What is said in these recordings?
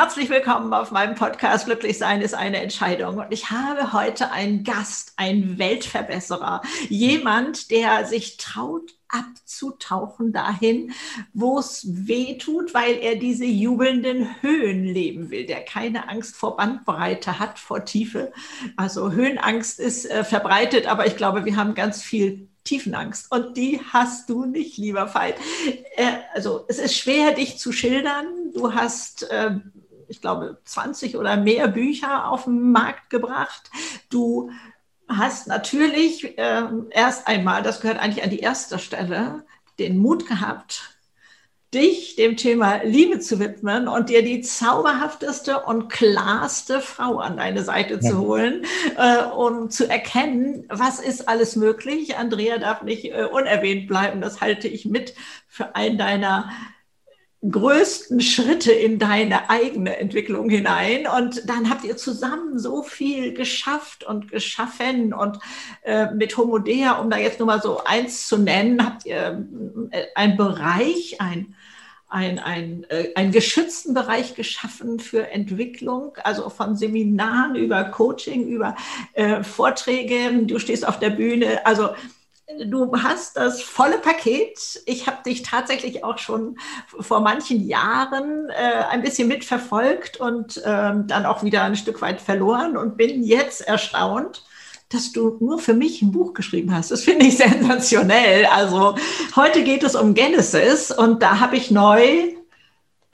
Herzlich willkommen auf meinem Podcast Glücklich sein ist eine Entscheidung. Und ich habe heute einen Gast, einen Weltverbesserer, jemand, der sich traut, abzutauchen dahin, wo es weh tut, weil er diese jubelnden Höhen leben will, der keine Angst vor Bandbreite hat, vor Tiefe. Also Höhenangst ist äh, verbreitet, aber ich glaube, wir haben ganz viel Tiefenangst und die hast du nicht, lieber Veit. Äh, also es ist schwer, dich zu schildern. Du hast äh, ich glaube, 20 oder mehr Bücher auf den Markt gebracht. Du hast natürlich äh, erst einmal, das gehört eigentlich an die erste Stelle, den Mut gehabt, dich dem Thema Liebe zu widmen und dir die zauberhafteste und klarste Frau an deine Seite ja. zu holen, äh, um zu erkennen, was ist alles möglich. Andrea darf nicht äh, unerwähnt bleiben. Das halte ich mit für einen deiner größten Schritte in deine eigene Entwicklung hinein. Und dann habt ihr zusammen so viel geschafft und geschaffen. Und äh, mit Homodea, um da jetzt nur mal so eins zu nennen, habt ihr äh, einen Bereich, ein ein, ein, äh, einen geschützten Bereich geschaffen für Entwicklung, also von Seminaren über Coaching, über äh, Vorträge. Du stehst auf der Bühne. Also du hast das volle Paket. Ich habe dich tatsächlich auch schon vor manchen Jahren äh, ein bisschen mitverfolgt und ähm, dann auch wieder ein Stück weit verloren und bin jetzt erstaunt, dass du nur für mich ein Buch geschrieben hast. Das finde ich sensationell. Also heute geht es um Genesis und da habe ich neu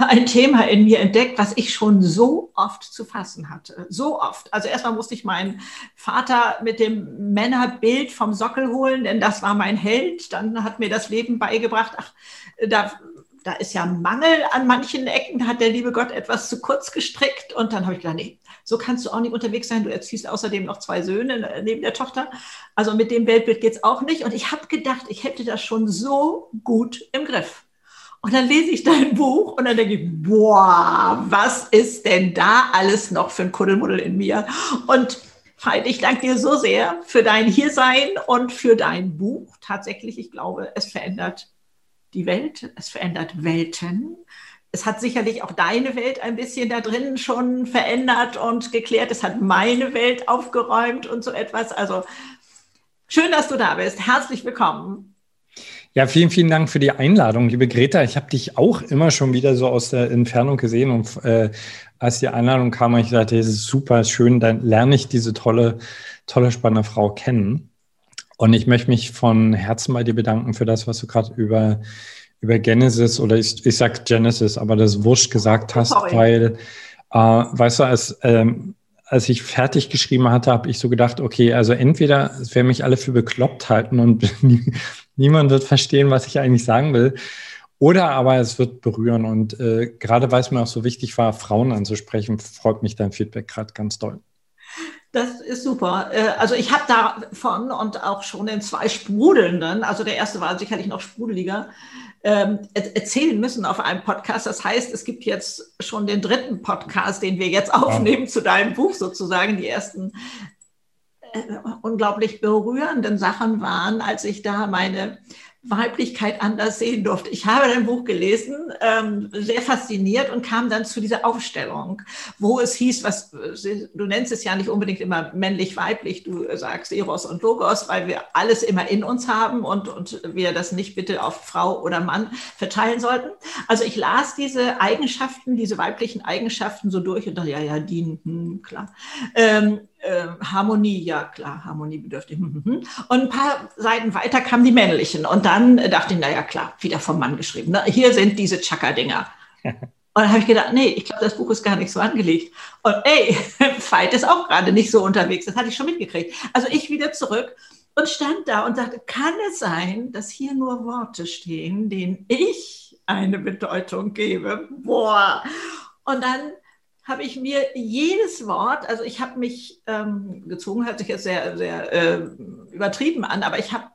ein Thema in mir entdeckt, was ich schon so oft zu fassen hatte. So oft. Also erstmal musste ich meinen Vater mit dem Männerbild vom Sockel holen, denn das war mein Held. Dann hat mir das Leben beigebracht, ach, da, da ist ja Mangel an manchen Ecken, da hat der liebe Gott etwas zu kurz gestrickt. Und dann habe ich gedacht, nee, so kannst du auch nicht unterwegs sein. Du erziehst außerdem noch zwei Söhne neben der Tochter. Also mit dem Weltbild geht es auch nicht. Und ich habe gedacht, ich hätte das schon so gut im Griff. Und dann lese ich dein Buch und dann denke ich, boah, was ist denn da alles noch für ein Kuddelmuddel in mir? Und Veit, ich danke dir so sehr für dein Hiersein und für dein Buch. Tatsächlich, ich glaube, es verändert die Welt, es verändert Welten. Es hat sicherlich auch deine Welt ein bisschen da drin schon verändert und geklärt. Es hat meine Welt aufgeräumt und so etwas. Also schön, dass du da bist. Herzlich willkommen. Ja, vielen, vielen Dank für die Einladung, liebe Greta. Ich habe dich auch immer schon wieder so aus der Entfernung gesehen und äh, als die Einladung kam, ich dachte, es ist super schön, dann lerne ich diese tolle, tolle, spannende Frau kennen. Und ich möchte mich von Herzen bei dir bedanken für das, was du gerade über, über Genesis oder ich, ich sag Genesis, aber das Wurscht gesagt hast, Sorry. weil, äh, weißt du, als, ähm, als ich fertig geschrieben hatte, habe ich so gedacht, okay, also entweder es werden mich alle für bekloppt halten und niemand wird verstehen, was ich eigentlich sagen will. Oder aber es wird berühren. Und äh, gerade weil es mir auch so wichtig war, Frauen anzusprechen, freut mich dein Feedback gerade ganz doll. Das ist super. Äh, also ich habe davon und auch schon in zwei sprudelnden, also der erste war sicherlich noch sprudeliger, ähm, erzählen müssen auf einem Podcast. Das heißt, es gibt jetzt schon den dritten Podcast, den wir jetzt aufnehmen ja. zu deinem Buch sozusagen. Die ersten unglaublich berührenden Sachen waren, als ich da meine Weiblichkeit anders sehen durfte. Ich habe dein Buch gelesen, ähm, sehr fasziniert und kam dann zu dieser Aufstellung, wo es hieß, was du nennst es ja nicht unbedingt immer männlich-weiblich, du sagst Eros und Logos, weil wir alles immer in uns haben und, und wir das nicht bitte auf Frau oder Mann verteilen sollten. Also ich las diese Eigenschaften, diese weiblichen Eigenschaften so durch und dachte, ja, ja, die, hm, klar. Ähm, äh, Harmonie, ja klar, harmoniebedürftig. Hm, hm, hm. Und ein paar Seiten weiter kamen die männlichen. Und dann dachte ich, naja klar, wieder vom Mann geschrieben. Ne? Hier sind diese Chaka-Dinger. Und dann habe ich gedacht, nee, ich glaube, das Buch ist gar nicht so angelegt. Und ey, Veit ist auch gerade nicht so unterwegs. Das hatte ich schon mitgekriegt. Also ich wieder zurück und stand da und sagte, kann es sein, dass hier nur Worte stehen, denen ich eine Bedeutung gebe? Boah. Und dann habe ich mir jedes Wort, also ich habe mich ähm, gezogen, hört sich jetzt sehr, sehr äh, übertrieben an, aber ich habe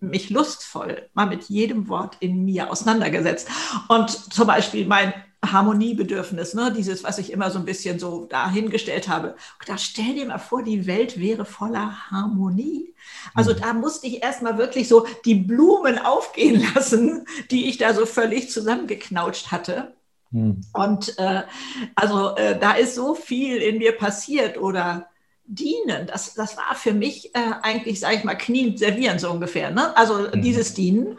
mich lustvoll mal mit jedem Wort in mir auseinandergesetzt. Und zum Beispiel mein Harmoniebedürfnis, ne, dieses, was ich immer so ein bisschen so dahingestellt habe. Da stell dir mal vor, die Welt wäre voller Harmonie. Also mhm. da musste ich erstmal wirklich so die Blumen aufgehen lassen, die ich da so völlig zusammengeknautscht hatte Hm. Und äh, also äh, da ist so viel in mir passiert oder dienen, das, das war für mich äh, eigentlich, sage ich mal, knien, servieren so ungefähr. Ne? Also mhm. dieses Dienen.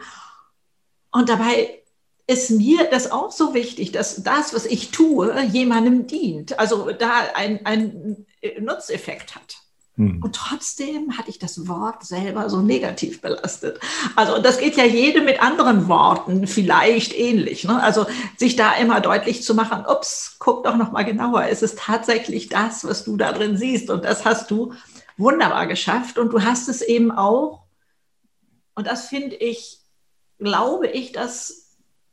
Und dabei ist mir das auch so wichtig, dass das, was ich tue, jemandem dient. Also da ein, Nutzeffekt hat. Hm. Und trotzdem hatte ich das Wort selber so negativ belastet. Also das geht ja jedem mit anderen Worten vielleicht ähnlich. Ne? Also sich da immer deutlich zu machen, ups, guck doch noch mal genauer, ist es tatsächlich das, was du da drin siehst? Und das hast du wunderbar geschafft. Und du hast es eben auch, und das finde ich, glaube ich, dass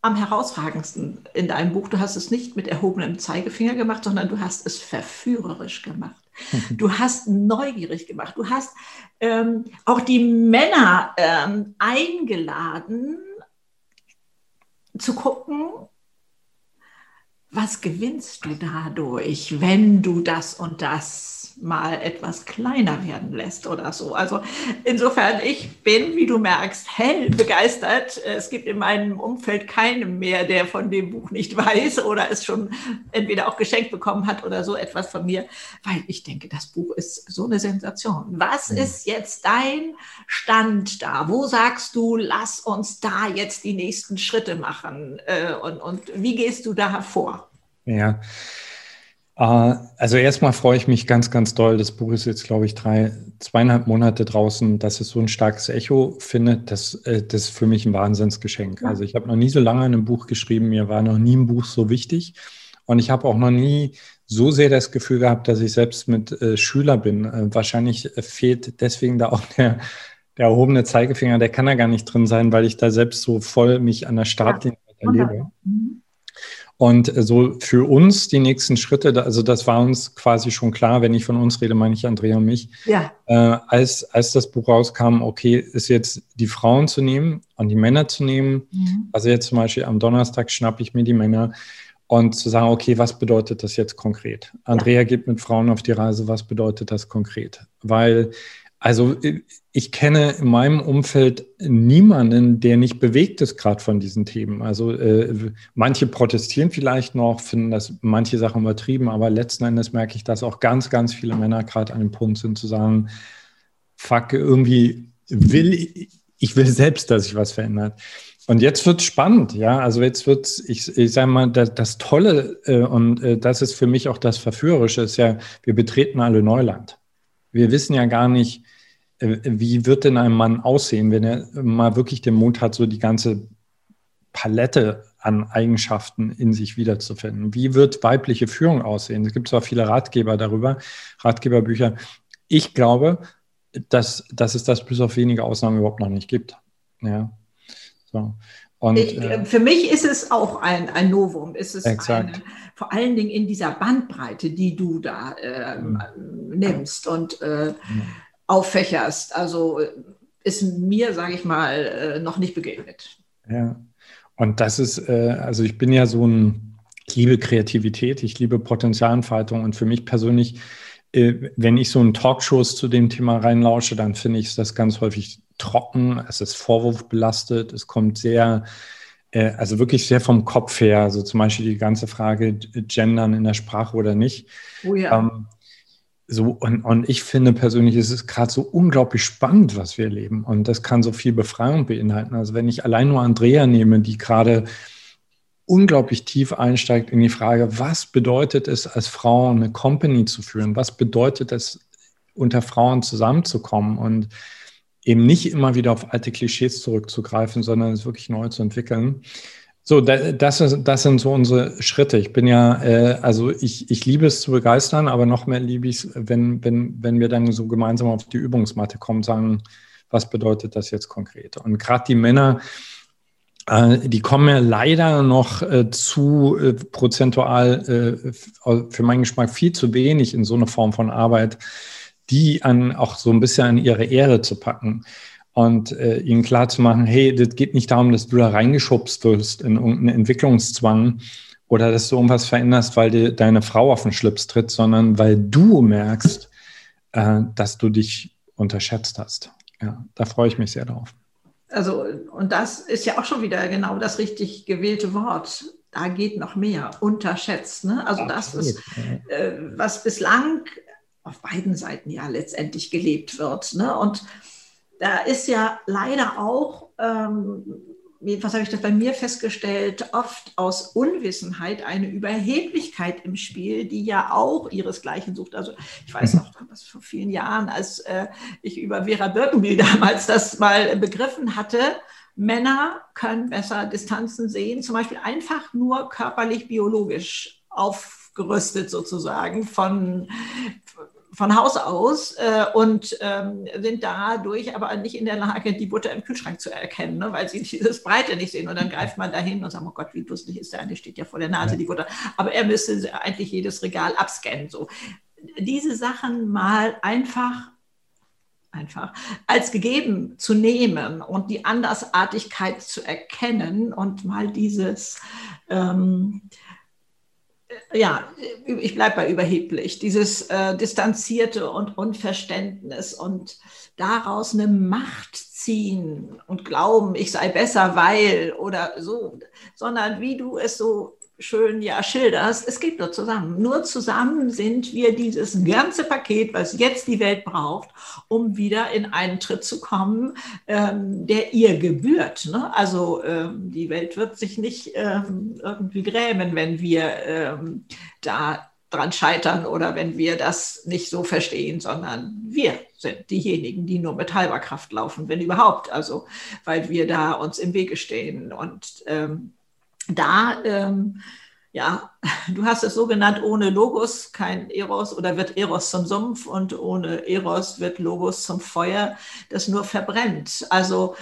am herausragendsten in deinem Buch. Du hast es nicht mit erhobenem Zeigefinger gemacht, sondern du hast es verführerisch gemacht. Du hast neugierig gemacht. Du hast ähm, auch die Männer ähm, eingeladen, zu gucken, was gewinnst du dadurch, wenn du das und das mal etwas kleiner werden lässt oder so. Also insofern, ich bin, wie du merkst, hell begeistert. Es gibt in meinem Umfeld keinen mehr, der von dem Buch nicht weiß oder es schon entweder auch geschenkt bekommen hat oder so etwas von mir, weil ich denke, das Buch ist so eine Sensation. Was ist jetzt dein Stand da? Wo sagst du, lass uns da jetzt die nächsten Schritte machen? Äh, und, und wie gehst du da hervor? Ja, also erstmal freue ich mich ganz, ganz doll. Das Buch ist jetzt, glaube ich, drei, zweieinhalb Monate draußen, dass es so ein starkes Echo findet. Das, äh, das ist für mich ein Wahnsinnsgeschenk. Also ich habe noch nie so lange an einem Buch geschrieben. Mir war noch nie ein Buch so wichtig. Und ich habe auch noch nie so sehr das Gefühl gehabt, dass ich selbst mit äh, Schüler bin. Äh, wahrscheinlich fehlt deswegen da auch der, der erhobene Zeigefinger. Der kann da gar nicht drin sein, weil ich da selbst so voll mich an der Startlinie ja. erlebe. Mhm. Und äh, so für uns die nächsten Schritte, also das war uns quasi schon klar, wenn ich von uns rede, meine ich Andrea und mich, ja. äh, als, als das Buch rauskam, okay, ist jetzt die Frauen zu nehmen und die Männer zu nehmen. Mhm. Also jetzt zum Beispiel am Donnerstag schnappe ich mir die Männer und zu sagen, okay, was bedeutet das jetzt konkret? Andrea ja. geht mit Frauen auf die Reise, was bedeutet das konkret? Weil also ich kenne in meinem Umfeld niemanden, der nicht bewegt ist gerade von diesen Themen. Also äh, manche protestieren vielleicht noch, finden das manche Sachen übertrieben, aber letzten Endes merke ich, dass auch ganz, ganz viele Männer gerade an dem Punkt sind zu sagen, fuck, irgendwie will ich will selbst, dass sich was verändert. Und jetzt wird es spannend, ja. Also jetzt wird ich, ich sage mal, das, das Tolle äh, und äh, das ist für mich auch das Verführerische, ist ja, wir betreten alle Neuland. Wir wissen ja gar nicht, wie wird denn ein Mann aussehen, wenn er mal wirklich den Mut hat, so die ganze Palette an Eigenschaften in sich wiederzufinden? Wie wird weibliche Führung aussehen? Es gibt zwar viele Ratgeber darüber, Ratgeberbücher. Ich glaube, dass, dass es das bis auf wenige Ausnahmen überhaupt noch nicht gibt. Ja. So. Und, äh, für mich ist es auch ein, ein Novum. Ist es. Eine, vor allen Dingen in dieser Bandbreite, die du da äh, mhm. nimmst und äh, mhm auffächerst. Also ist mir, sage ich mal, äh, noch nicht begegnet. Ja, und das ist, äh, also ich bin ja so ein, ich liebe Kreativität, ich liebe Potenzialentfaltung und für mich persönlich, äh, wenn ich so in Talkshows zu dem Thema reinlausche, dann finde ich das ganz häufig trocken, es ist vorwurfbelastet, es kommt sehr, also wirklich sehr vom Kopf her, also zum Beispiel die ganze Frage Gendern in der Sprache oder nicht. Oh ja. Ähm, so, und, und ich finde persönlich, es ist gerade so unglaublich spannend, was wir erleben. Und das kann so viel Befreiung beinhalten. Also wenn ich allein nur Andrea nehme, die gerade unglaublich tief einsteigt in die Frage, was bedeutet es, als Frau eine Company zu führen? Was bedeutet es, unter Frauen zusammenzukommen und eben nicht immer wieder auf alte Klischees zurückzugreifen, sondern es wirklich neu zu entwickeln. So, das, ist, das sind so unsere Schritte. Ich bin ja, äh, also ich, ich liebe es zu begeistern, aber noch mehr liebe ich es, wenn, wenn, wenn wir dann so gemeinsam auf die Übungsmatte kommen, sagen, was bedeutet das jetzt konkret? Und gerade die Männer, äh, die kommen ja leider noch äh, zu äh, prozentual äh, für meinen Geschmack viel zu wenig in so eine Form von Arbeit, die an auch so ein bisschen an ihre Ehre zu packen und äh, ihnen klar zu machen, hey, das geht nicht darum, dass du da reingeschubst wirst in irgendeinen Entwicklungszwang oder dass du irgendwas veränderst, weil dir deine Frau auf den Schlips tritt, sondern weil du merkst, äh, dass du dich unterschätzt hast. Ja, da freue ich mich sehr drauf. Also, und das ist ja auch schon wieder genau das richtig gewählte Wort. da geht noch mehr, unterschätzt. Ne? Also das ist, äh, was bislang auf beiden Seiten ja letztendlich gelebt wird. Ne? Und da ist ja leider auch, ähm, jedenfalls habe ich das bei mir festgestellt, oft aus Unwissenheit eine Überheblichkeit im Spiel, die ja auch ihresgleichen sucht. Also ich weiß noch, was vor vielen Jahren, als äh, ich über Vera Birkenbiel damals das mal begriffen hatte, Männer können besser Distanzen sehen, zum Beispiel einfach nur körperlich, biologisch aufgerüstet sozusagen von, von Haus aus äh, und ähm, sind dadurch aber nicht in der Lage, die Butter im Kühlschrank zu erkennen, ne, weil sie dieses Breite nicht sehen. Und dann greift man dahin und sagt, oh Gott, wie lustig ist der, die steht ja vor der Nase, die Butter. Aber er müsste eigentlich jedes Regal abscannen. So. Diese Sachen mal einfach einfach als gegeben zu nehmen und die Andersartigkeit zu erkennen und mal dieses, ähm, ja, ich bleibe bei überheblich, dieses äh, Distanzierte und Unverständnis und daraus eine Macht ziehen und glauben, ich sei besser, weil oder so, sondern wie du es so schön ja schilderst, es geht nur zusammen. Nur zusammen sind wir dieses ganze Paket, was jetzt die Welt braucht, um wieder in einen Tritt zu kommen, ähm, der ihr gebührt. Ne? Also ähm, die Welt wird sich nicht ähm, irgendwie grämen, wenn wir ähm, da dran scheitern oder wenn wir das nicht so verstehen, sondern wir sind diejenigen, die nur mit halber Kraft laufen, wenn überhaupt. Also weil wir da uns im Wege stehen und ähm, da, ähm, ja, du hast es so genannt, ohne Logos kein Eros oder wird Eros zum Sumpf und ohne Eros wird Logos zum Feuer, das nur verbrennt. Also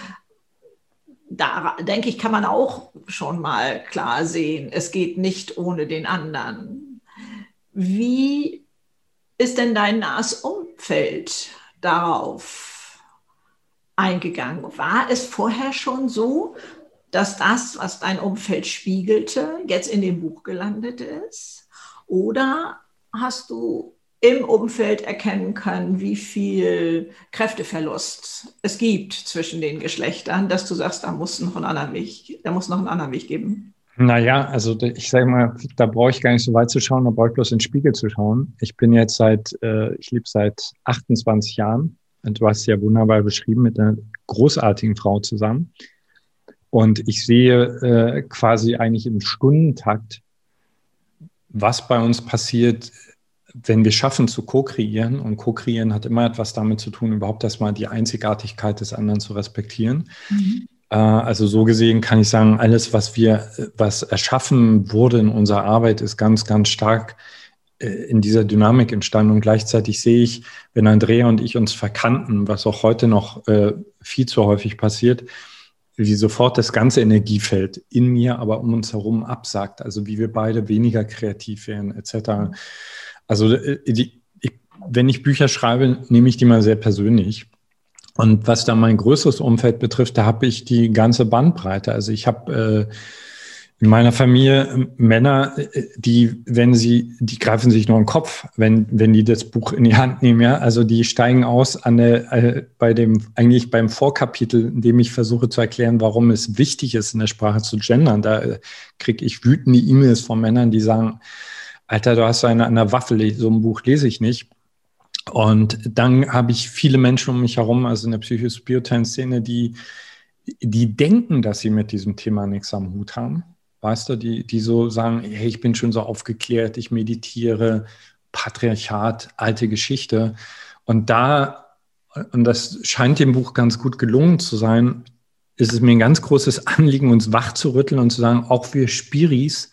da denke ich, kann man auch schon mal klar sehen, es geht nicht ohne den anderen. Wie ist denn dein nahes Umfeld darauf eingegangen? War es vorher schon so dass das, was dein Umfeld spiegelte, jetzt in dem Buch gelandet ist? Oder hast du im Umfeld erkennen können, wie viel Kräfteverlust es gibt zwischen den Geschlechtern, dass du sagst, da muss noch einen anderen Weg, da muss noch einen anderen Weg geben? Naja, also ich sage mal, da brauche ich gar nicht so weit zu schauen, da brauche ich bloß in den Spiegel zu schauen. Ich bin jetzt seit, äh, ich lebe seit 28 Jahren und du hast ja wunderbar beschrieben mit einer großartigen Frau zusammen. Und ich sehe äh, quasi eigentlich im Stundentakt, was bei uns passiert, wenn wir schaffen zu co-kreieren. Und co-kreieren hat immer etwas damit zu tun, überhaupt erstmal die Einzigartigkeit des anderen zu respektieren. Mhm. Äh, also so gesehen kann ich sagen, alles, was wir, was erschaffen wurde in unserer Arbeit, ist ganz, ganz stark äh, in dieser Dynamik entstanden. Und gleichzeitig sehe ich, wenn Andrea und ich uns verkannten, was auch heute noch äh, viel zu häufig passiert, wie sofort das ganze Energiefeld in mir, aber um uns herum absagt. Also wie wir beide weniger kreativ werden, etc. Also äh, die, ich, wenn ich Bücher schreibe, nehme ich die mal sehr persönlich. Und was da mein größeres Umfeld betrifft, da habe ich die ganze Bandbreite. Also ich habe äh, in meiner Familie ähm, Männer, äh, die, wenn sie, die greifen sich nur den Kopf, wenn, wenn die das Buch in die Hand nehmen, ja. Also die steigen aus an der, äh, bei dem, eigentlich beim Vorkapitel, in dem ich versuche zu erklären, warum es wichtig ist, in der Sprache zu gendern. Da äh, kriege ich wütende E-Mails von Männern, die sagen, Alter, du hast eine an der so ein Buch lese ich nicht. Und dann habe ich viele Menschen um mich herum, also in der Psychospirituellen-Szene, die, die denken, dass sie mit diesem Thema nichts am Hut haben weißt du, die, die so sagen, hey, ich bin schon so aufgeklärt, ich meditiere, Patriarchat, alte Geschichte. Und da, und das scheint dem Buch ganz gut gelungen zu sein, ist es mir ein ganz großes Anliegen, uns wach zu rütteln und zu sagen, auch wir Spiris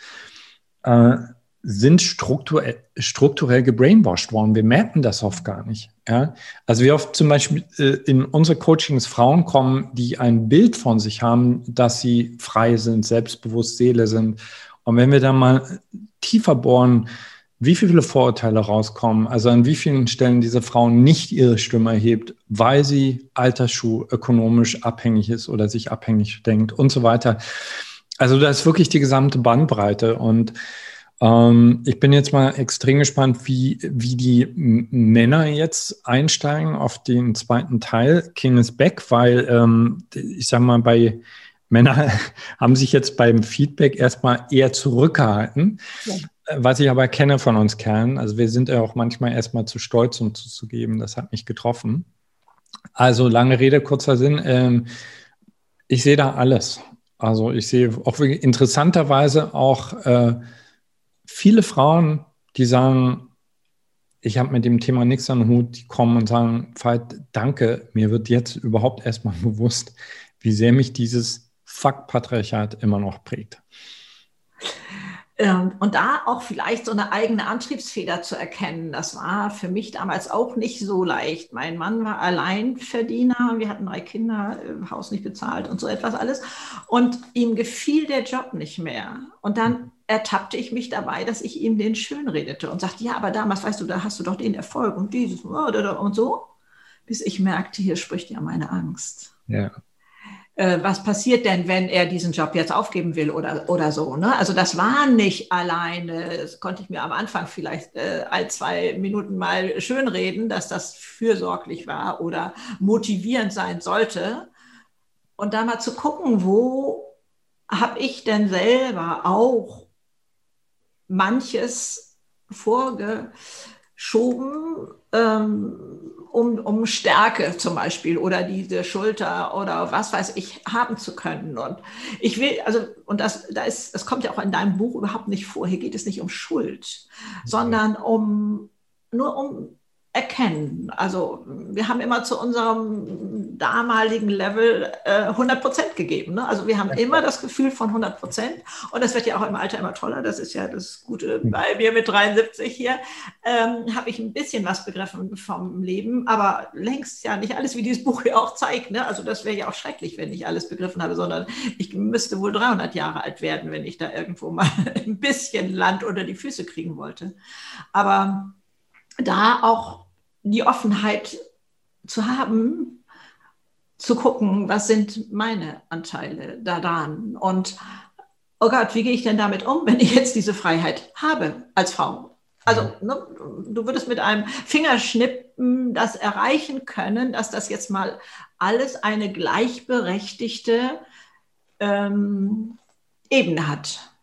äh, sind strukturell, strukturell gebrainwashed worden. Wir merken das oft gar nicht. Ja? Also wie oft zum Beispiel äh, in unsere Coachings Frauen kommen, die ein Bild von sich haben, dass sie frei sind, selbstbewusst Seele sind. Und wenn wir dann mal tiefer bohren, wie viele Vorurteile rauskommen, also an wie vielen Stellen diese Frau nicht ihre Stimme erhebt, weil sie Altersschuh ökonomisch abhängig ist oder sich abhängig denkt und so weiter. Also da ist wirklich die gesamte Bandbreite und ähm, ich bin jetzt mal extrem gespannt, wie, wie die Männer jetzt einsteigen auf den zweiten Teil, King is Back, weil ähm, ich sag mal, bei Männer haben sich jetzt beim Feedback erstmal eher zurückgehalten, ja. was ich aber kenne von uns Kerlen. Also wir sind ja auch manchmal erstmal zu stolz, um zuzugeben, das hat mich getroffen. Also lange Rede, kurzer Sinn. Ähm, ich sehe da alles. Also ich sehe auch interessanterweise auch äh, viele Frauen, die sagen, ich habe mit dem Thema nichts an den Hut, die kommen und sagen, Veit, danke, mir wird jetzt überhaupt erstmal bewusst, wie sehr mich dieses Fuck-Patriarchat immer noch prägt. Ähm, und da auch vielleicht so eine eigene Antriebsfeder zu erkennen, das war für mich damals auch nicht so leicht. Mein Mann war Alleinverdiener, wir hatten drei Kinder, äh, Haus nicht bezahlt und so etwas alles. Und ihm gefiel der Job nicht mehr. Und dann ertappte ich mich dabei, dass ich ihm den schön redete und sagte, ja, aber damals, weißt du, da hast du doch den Erfolg und dieses und so, bis ich merkte, hier spricht ja meine Angst. Ja äh, was passiert denn, wenn er diesen Job jetzt aufgeben will oder, oder so. Ne? Also das war nicht alleine, das konnte ich mir am Anfang vielleicht äh, ein, zwei Minuten mal schönreden, dass das fürsorglich war oder motivierend sein sollte. Und da mal zu gucken, wo habe ich denn selber auch manches vorgeschoben, ähm, um, um Stärke zum Beispiel oder diese Schulter oder was weiß ich haben zu können. Und ich will, also, und das, da ist, das kommt ja auch in deinem Buch überhaupt nicht vor. Hier geht es nicht um Schuld, sondern um nur um erkennen. Also wir haben immer zu unserem damaligen Level äh, 100 Prozent gegeben. Ne? Also wir haben immer das Gefühl von 100 Prozent und das wird ja auch im Alter immer toller. Das ist ja das Gute hm. bei mir mit 73 hier. Ähm, habe ich ein bisschen was begriffen vom Leben, aber längst ja nicht alles, wie dieses Buch ja auch zeigt. Ne? Also das wäre ja auch schrecklich, wenn ich alles begriffen habe, sondern ich müsste wohl 300 Jahre alt werden, wenn ich da irgendwo mal ein bisschen Land unter die Füße kriegen wollte. Aber da auch die Offenheit zu haben, zu gucken, was sind meine Anteile daran und oh Gott, wie gehe ich denn damit um, wenn ich jetzt diese Freiheit habe als Frau? Also ne, du würdest mit einem Fingerschnippen das erreichen können, dass das jetzt mal alles eine gleichberechtigte ähm, Ebene hat.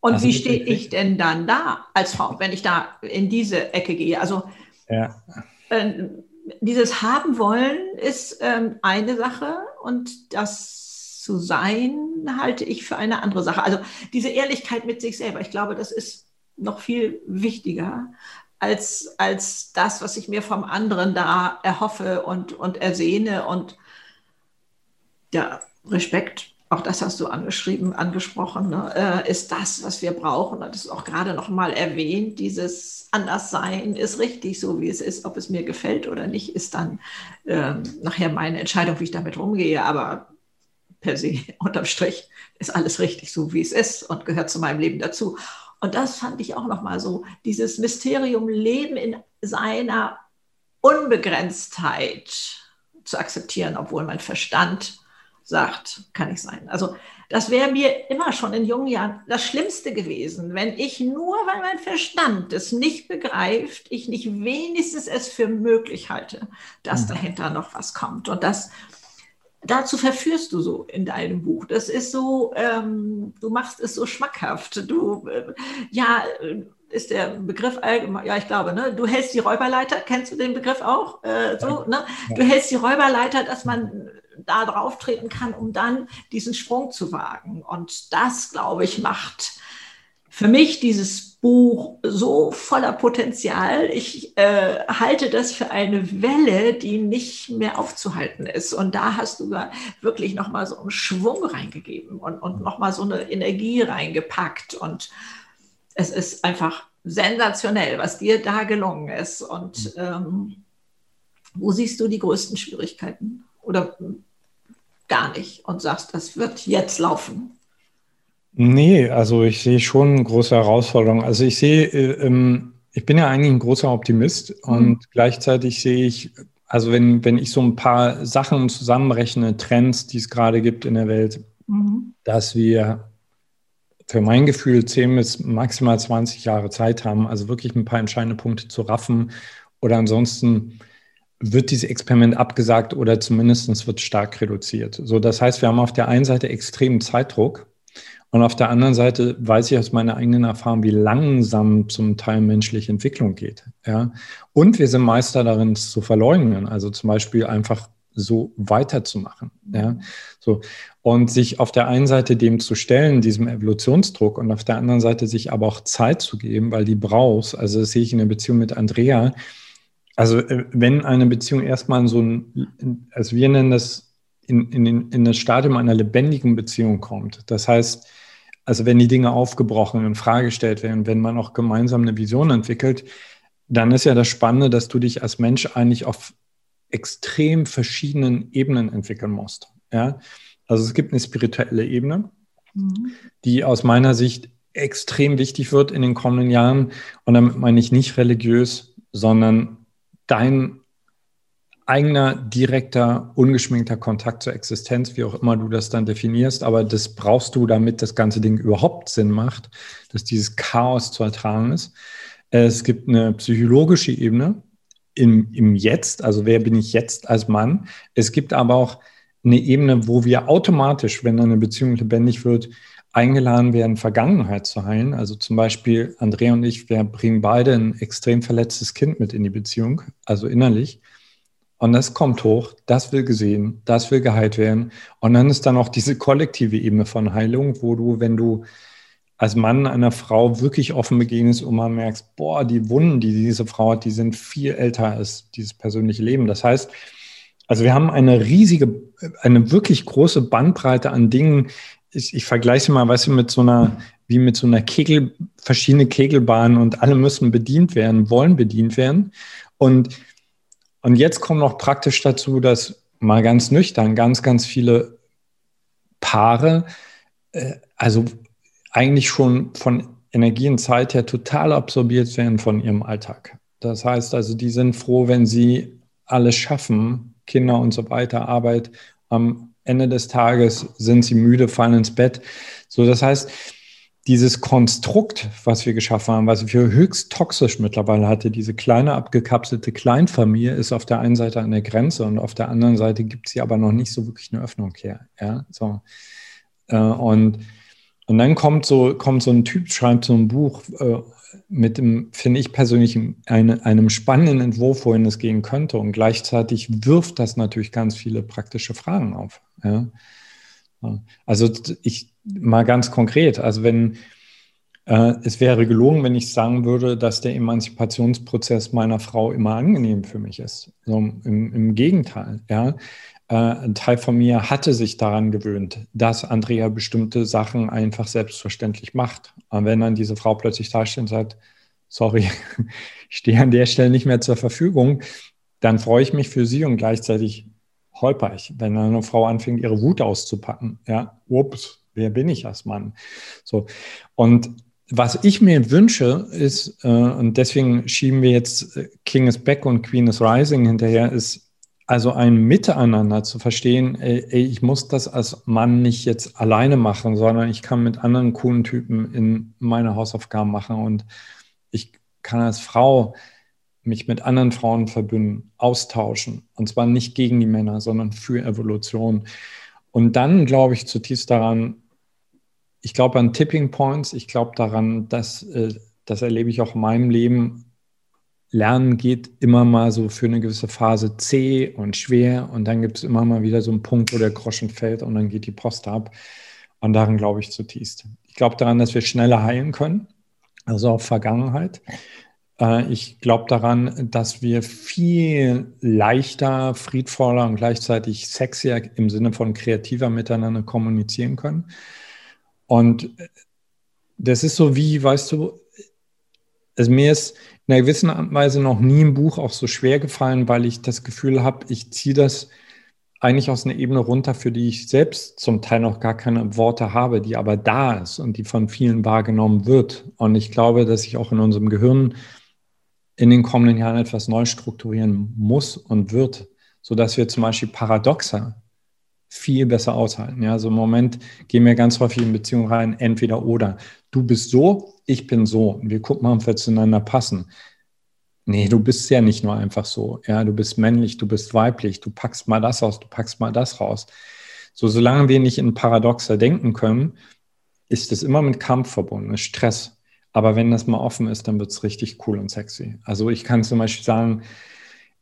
Und also wie stehe ich denn dann da als Frau, wenn ich da in diese Ecke gehe? Also ja. äh, dieses Haben wollen ist ähm, eine Sache und das zu sein halte ich für eine andere Sache. Also diese Ehrlichkeit mit sich selber, ich glaube, das ist noch viel wichtiger als, als das, was ich mir vom anderen da erhoffe und, und ersehne. Und ja, Respekt auch das hast du angeschrieben, angesprochen, ne, äh, ist das, was wir brauchen. Das ist auch gerade noch mal erwähnt, dieses Anderssein ist richtig, so wie es ist. Ob es mir gefällt oder nicht, ist dann äh, nachher meine Entscheidung, wie ich damit umgehe. Aber per se, unterm Strich, ist alles richtig, so wie es ist und gehört zu meinem Leben dazu. Und das fand ich auch noch mal so, dieses Mysterium Leben in seiner Unbegrenztheit zu akzeptieren, obwohl mein Verstand sagt, kann ich sein. Also das wäre mir immer schon in jungen Jahren das Schlimmste gewesen, wenn ich nur, weil mein Verstand es nicht begreift, ich nicht wenigstens es für möglich halte, dass mhm. dahinter noch was kommt. Und das dazu verführst du so in deinem Buch. Das ist so, ähm, du machst es so schmackhaft. Du, äh, ja, ist der Begriff allgemein, ja, ich glaube, ne? Du hältst die Räuberleiter, kennst du den Begriff auch? Äh, so, ne? Du hältst die Räuberleiter, dass man da drauf treten kann, um dann diesen Sprung zu wagen. Und das, glaube ich, macht für mich dieses Buch so voller Potenzial. Ich äh, halte das für eine Welle, die nicht mehr aufzuhalten ist. Und da hast du wirklich nochmal so einen Schwung reingegeben und, und nochmal so eine Energie reingepackt. Und es ist einfach sensationell, was dir da gelungen ist. Und ähm, wo siehst du die größten Schwierigkeiten? Oder gar nicht und sagst, das wird jetzt laufen? Nee, also ich sehe schon große Herausforderungen. Also ich sehe, äh, ähm, ich bin ja eigentlich ein großer Optimist mhm. und gleichzeitig sehe ich, also wenn, wenn ich so ein paar Sachen zusammenrechne, Trends, die es gerade gibt in der Welt, mhm. dass wir für mein Gefühl 10 bis maximal 20 Jahre Zeit haben, also wirklich ein paar entscheidende Punkte zu raffen oder ansonsten wird dieses Experiment abgesagt oder zumindest wird stark reduziert. So, das heißt, wir haben auf der einen Seite extremen Zeitdruck und auf der anderen Seite weiß ich aus meiner eigenen Erfahrung, wie langsam zum Teil menschliche Entwicklung geht. Ja? Und wir sind Meister darin, es zu verleugnen. Also zum Beispiel einfach so weiterzumachen. Ja? So. Und sich auf der einen Seite dem zu stellen, diesem Evolutionsdruck, und auf der anderen Seite sich aber auch Zeit zu geben, weil die brauchst. Also das sehe ich in der Beziehung mit Andrea also äh, wenn eine Beziehung erstmal in so ein, also wir nennen das in, in, in das Stadium einer lebendigen Beziehung kommt. Das heißt, also wenn die Dinge aufgebrochen in Frage gestellt werden, wenn man auch gemeinsam eine Vision entwickelt, dann ist ja das Spannende, dass du dich als Mensch eigentlich auf extrem verschiedenen Ebenen entwickeln musst. Ja? Also es gibt eine spirituelle Ebene, mhm. die aus meiner Sicht extrem wichtig wird in den kommenden Jahren. Und damit meine ich nicht religiös, sondern dein eigener, direkter, ungeschminkter Kontakt zur Existenz, wie auch immer du das dann definierst, aber das brauchst du, damit das ganze Ding überhaupt Sinn macht, dass dieses Chaos zu ertragen ist. Es gibt eine psychologische Ebene im, im Jetzt, also wer bin ich jetzt als Mann. Es gibt aber auch eine Ebene, wo wir automatisch, wenn eine Beziehung lebendig wird, eingeladen werden, Vergangenheit zu heilen. Also zum Beispiel Andrea und ich, wir bringen beide ein extrem verletztes Kind mit in die Beziehung, also innerlich. Und das kommt hoch, das will gesehen, das will geheilt werden. Und dann ist dann auch diese kollektive Ebene von Heilung, wo du, wenn du als Mann einer Frau wirklich offen begegnest und man merkst, boah, die Wunden, die diese Frau hat, die sind viel älter als dieses persönliche Leben. Das heißt, also wir haben eine riesige, eine wirklich große Bandbreite an Dingen, ich, ich vergleiche mal, weißt du, mit so einer, wie mit so einer Kegel, verschiedene Kegelbahnen und alle müssen bedient werden, wollen bedient werden. Und, und jetzt kommt noch praktisch dazu, dass mal ganz nüchtern ganz, ganz viele Paare, äh, also eigentlich schon von Energie und Zeit her total absorbiert werden von ihrem Alltag. Das heißt also, die sind froh, wenn sie alles schaffen, Kinder und so weiter, Arbeit am Ende des Tages sind sie müde, fallen ins Bett. So, das heißt, dieses Konstrukt, was wir geschaffen haben, was wir höchst toxisch mittlerweile hatte, diese kleine abgekapselte Kleinfamilie, ist auf der einen Seite an der Grenze und auf der anderen Seite gibt es hier aber noch nicht so wirklich eine Öffnung her. Ja, so. Äh, und, und dann kommt so, kommt so ein Typ, schreibt so ein Buch äh, mit dem, finde ich persönlich, eine, einem spannenden Entwurf, wohin es gehen könnte. Und gleichzeitig wirft das natürlich ganz viele praktische Fragen auf. Ja? Also ich mal ganz konkret, also wenn äh, es wäre gelogen, wenn ich sagen würde, dass der Emanzipationsprozess meiner Frau immer angenehm für mich ist. So, im, im, Gegenteil, ja. Äh, ein Teil von mir hatte sich daran gewöhnt, dass Andrea bestimmte Sachen einfach selbstverständlich macht. Und wenn dann diese Frau plötzlich da steht und sagt, sorry, ich stehe an der Stelle nicht mehr zur Verfügung, dann freue ich mich für sie und gleichzeitig holperig, wenn eine Frau anfängt, ihre Wut auszupacken. Ja, ups, wer bin ich als Mann? So. Und was ich mir wünsche, ist, äh, und deswegen schieben wir jetzt äh, King is Back und Queen is Rising hinterher, ist also ein Miteinander zu verstehen, ey, ey, ich muss das als Mann nicht jetzt alleine machen, sondern ich kann mit anderen coolen Typen in meine Hausaufgaben machen und ich kann als Frau mich mit anderen Frauen verbünden, austauschen. Und zwar nicht gegen die Männer, sondern für Evolution. Und dann glaube ich zutiefst daran, ich glaube an Tipping Points, ich glaube daran, dass, äh, das erlebe ich auch in meinem Leben, Lernen geht immer mal so für eine gewisse Phase zäh und schwer und dann gibt es immer mal wieder so einen Punkt, wo der Groschen fällt und dann geht die Post ab. Und daran glaube ich zutiefst. Ich glaube daran, dass wir schneller heilen können, also auch Vergangenheit. Äh, ich glaube daran, dass wir viel leichter, friedvoller und gleichzeitig sexier im Sinne von kreativer miteinander kommunizieren können. Und das ist so wie, weißt du, also mir ist in einer gewissen Art und Weise noch nie ein Buch auch so schwer gefallen, weil ich das Gefühl habe, ich ziehe das eigentlich aus einer Ebene runter, für die ich selbst zum Teil noch gar keine Worte habe, die aber da ist und die von vielen wahrgenommen wird. Und ich glaube, dass ich auch in unserem Gehirn in den kommenden Jahren etwas neu strukturieren muss und wird, sodass wir zum Beispiel Paradoxer viel besser aushalten. Ja, also im Moment gehen wir ganz häufig in Beziehungen rein, entweder oder. Du bist so, ich bin so. Wir gucken mal, ob wir zueinander passen. Nee, du bist ja nicht nur einfach so. Ja, du bist männlich, du bist weiblich, du packst mal das aus, du packst mal das raus. So, solange wir nicht in Paradoxer denken können, ist es immer mit Kampf verbunden, ist Stress. Aber wenn das mal offen ist, dann wird es richtig cool und sexy. Also ich kann zum Beispiel sagen,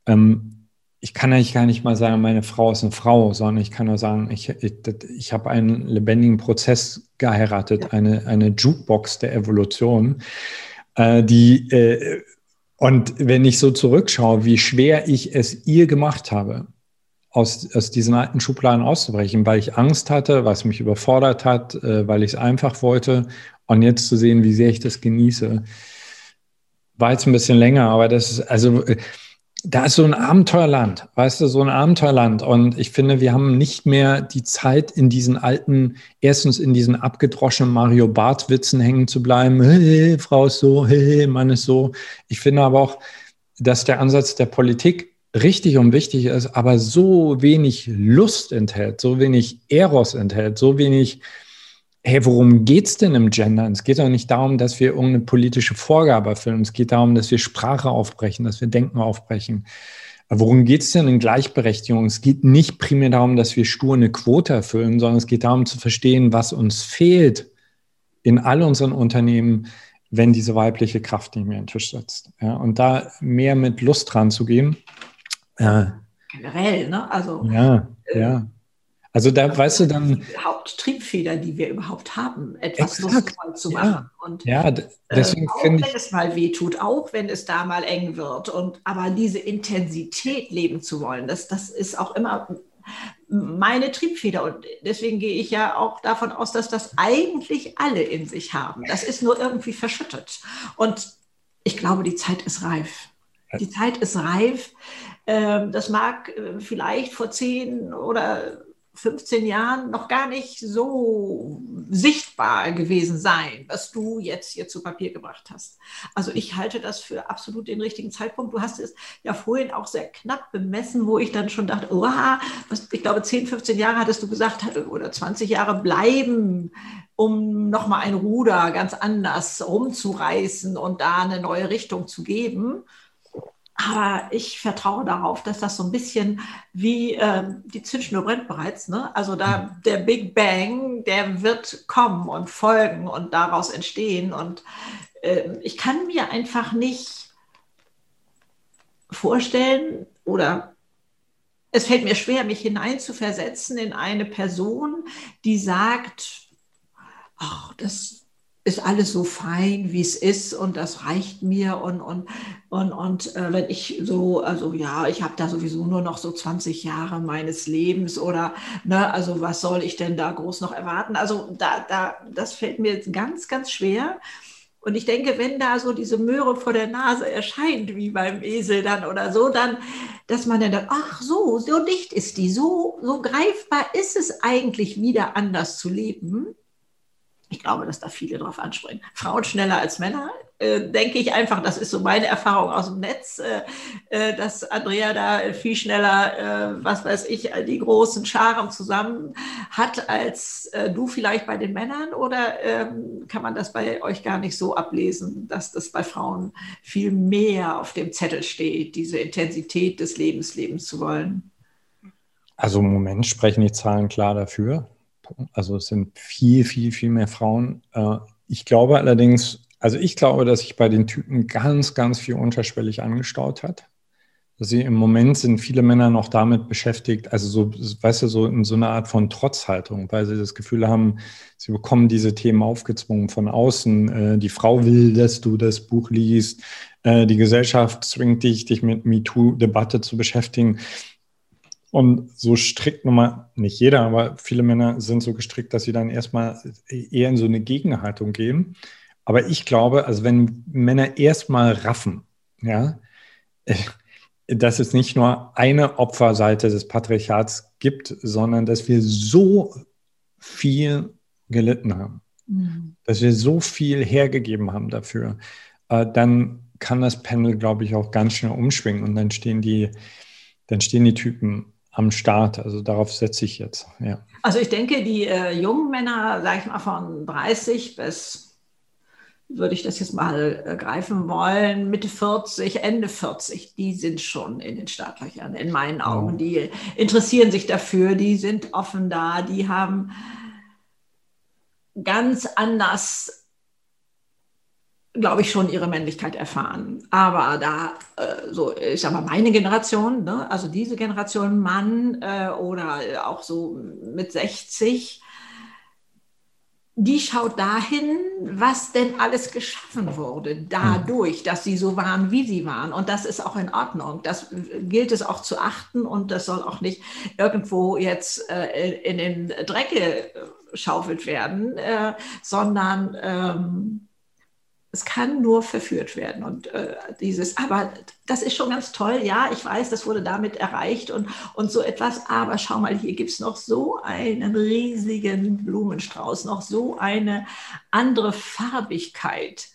ähm, ich kann eigentlich gar nicht mal sagen, meine Frau ist eine Frau, sondern ich kann nur sagen, ich, ich, ich habe einen lebendigen Prozess geheiratet, eine, eine Jukebox der Evolution, äh, die äh, und wenn ich so zurückschaue, wie schwer ich es ihr gemacht habe, aus, aus diesen alten Schubladen auszubrechen, weil ich Angst hatte, was mich überfordert hat, äh, weil ich es einfach wollte. Und jetzt zu sehen, wie sehr ich das genieße, war jetzt ein bisschen länger, aber das ist, also äh, da ist so ein Abenteuerland, weißt du, so ein Abenteuerland. Und ich finde, wir haben nicht mehr die Zeit, in diesen alten, erstens in diesen abgedroschenen Mario Bart-Witzen hängen zu bleiben. Hey, Frau ist so, hey, Mann ist so. Ich finde aber auch, dass der Ansatz der Politik richtig und wichtig ist, aber so wenig Lust enthält, so wenig Eros enthält, so wenig hey, worum geht es denn im Gendern? Es geht doch nicht darum, dass wir irgendeine politische Vorgabe erfüllen. Es geht darum, dass wir Sprache aufbrechen, dass wir Denken aufbrechen. worum geht es denn in Gleichberechtigung? Es geht nicht primär darum, dass wir stur eine Quote erfüllen, sondern es geht darum zu verstehen, was uns fehlt in all unseren Unternehmen, wenn diese weibliche Kraft nicht mehr in den Tisch setzt. Ja, und da mehr mit Lust dran zu gehen. Äh, Generell, ne? Also ja, äh, ja. Also da das weißt du dann. Die Haupttriebfeder, die wir überhaupt haben, etwas lustvoll zu machen. Ja, und ja, deswegen äh, auch wenn ich, es mal wehtut, auch wenn es da mal eng wird. Und aber diese Intensität leben zu wollen, das, das ist auch immer meine Triebfeder. Und deswegen gehe ich ja auch davon aus, dass das eigentlich alle in sich haben. Das ist nur irgendwie verschüttet. Und ich glaube, die Zeit ist reif. Die Zeit ist reif. Ähm, das mag äh, vielleicht vor zehn oder 15 Jahren noch gar nicht so sichtbar gewesen sein, was du jetzt hier zu Papier gebracht hast. Also ich halte das für absolut den richtigen Zeitpunkt. Du hast es ja vorhin auch sehr knapp bemessen, wo ich dann schon dachte, oha, ich glaube 10, 15 Jahre hattest du gesagt, oder 20 Jahre bleiben, um nochmal ein Ruder ganz anders rumzureißen und da eine neue Richtung zu geben. Aber ich vertraue darauf, dass das so ein bisschen wie äh, die Zündschnur brennt bereits. Ne? Also da mhm. der Big Bang, der wird kommen und folgen und daraus entstehen. Und äh, ich kann mir einfach nicht vorstellen oder es fällt mir schwer, mich hineinzuversetzen in eine Person, die sagt, ach, das ist alles so fein, wie es ist und das reicht mir und, und, und, und äh, wenn ich so, also ja, ich habe da sowieso nur noch so 20 Jahre meines Lebens oder, ne, also was soll ich denn da groß noch erwarten? Also da, da, das fällt mir ganz, ganz schwer. Und ich denke, wenn da so diese Möhre vor der Nase erscheint, wie beim Esel dann oder so, dann, dass man dann ach so, so dicht ist die, so, so greifbar ist es eigentlich wieder anders zu leben ich glaube, dass da viele drauf anspringen. Frauen schneller als Männer, äh, denke ich einfach, das ist so meine Erfahrung aus dem Netz, äh, äh, dass Andrea da viel schneller, äh, was weiß ich, die großen Scharen zusammen hat als äh, du vielleicht bei den Männern oder ähm, kann man das bei euch gar nicht so ablesen, dass das bei Frauen viel mehr auf dem Zettel steht, diese Intensität des Lebens leben zu wollen? Also im Moment sprechen die Zahlen klar dafür. Also es sind viel, viel, viel mehr Frauen. Äh, ich glaube allerdings, also ich glaube, dass sich bei den Typen ganz, ganz viel unterschwellig angestaut hat. Sie im Moment sind viele Männer noch damit beschäftigt, also so, weißt du, so in so einer Art von Trotzhaltung, weil sie das Gefühl haben, sie bekommen diese Themen aufgezwungen von außen. Äh, die Frau will, dass du das Buch liest. Äh, die Gesellschaft zwingt dich, dich mit MeToo-Debatte zu beschäftigen. Und so strikt nochmal, nicht jeder, aber viele Männer sind so gestrickt, dass sie dann erstmal eher in so eine Gegenhaltung gehen. Aber ich glaube, also wenn Männer erstmal raffen, ja, dass es nicht nur eine Opferseite des Patriarchats gibt, sondern dass wir so viel gelitten haben, mhm. dass wir so viel hergegeben haben dafür, äh, dann kann das Pendel, glaube ich, auch ganz schnell umschwingen und dann stehen die, dann stehen die Typen am Start. Also darauf setze ich jetzt. Ja. Also ich denke, die äh, jungen Männer, sage ich mal von 30 bis würde ich das jetzt mal äh, greifen wollen, Mitte 40, Ende 40, die sind schon in den Startlöchern, in meinen Augen. Die interessieren sich dafür, die sind offen da, die haben ganz anders, glaube ich, schon ihre Männlichkeit erfahren. Aber da, äh, so, ich sage mal, meine Generation, ne, also diese Generation Mann äh, oder auch so mit 60, die schaut dahin, was denn alles geschaffen wurde, dadurch, dass sie so waren, wie sie waren. Und das ist auch in Ordnung. Das gilt es auch zu achten und das soll auch nicht irgendwo jetzt äh, in den Dreck geschaufelt werden, äh, sondern ähm, es kann nur verführt werden. Und äh, dieses, aber das ist schon ganz toll. Ja, ich weiß, das wurde damit erreicht und, und so etwas. Aber schau mal, hier gibt es noch so einen riesigen Blumenstrauß, noch so eine andere Farbigkeit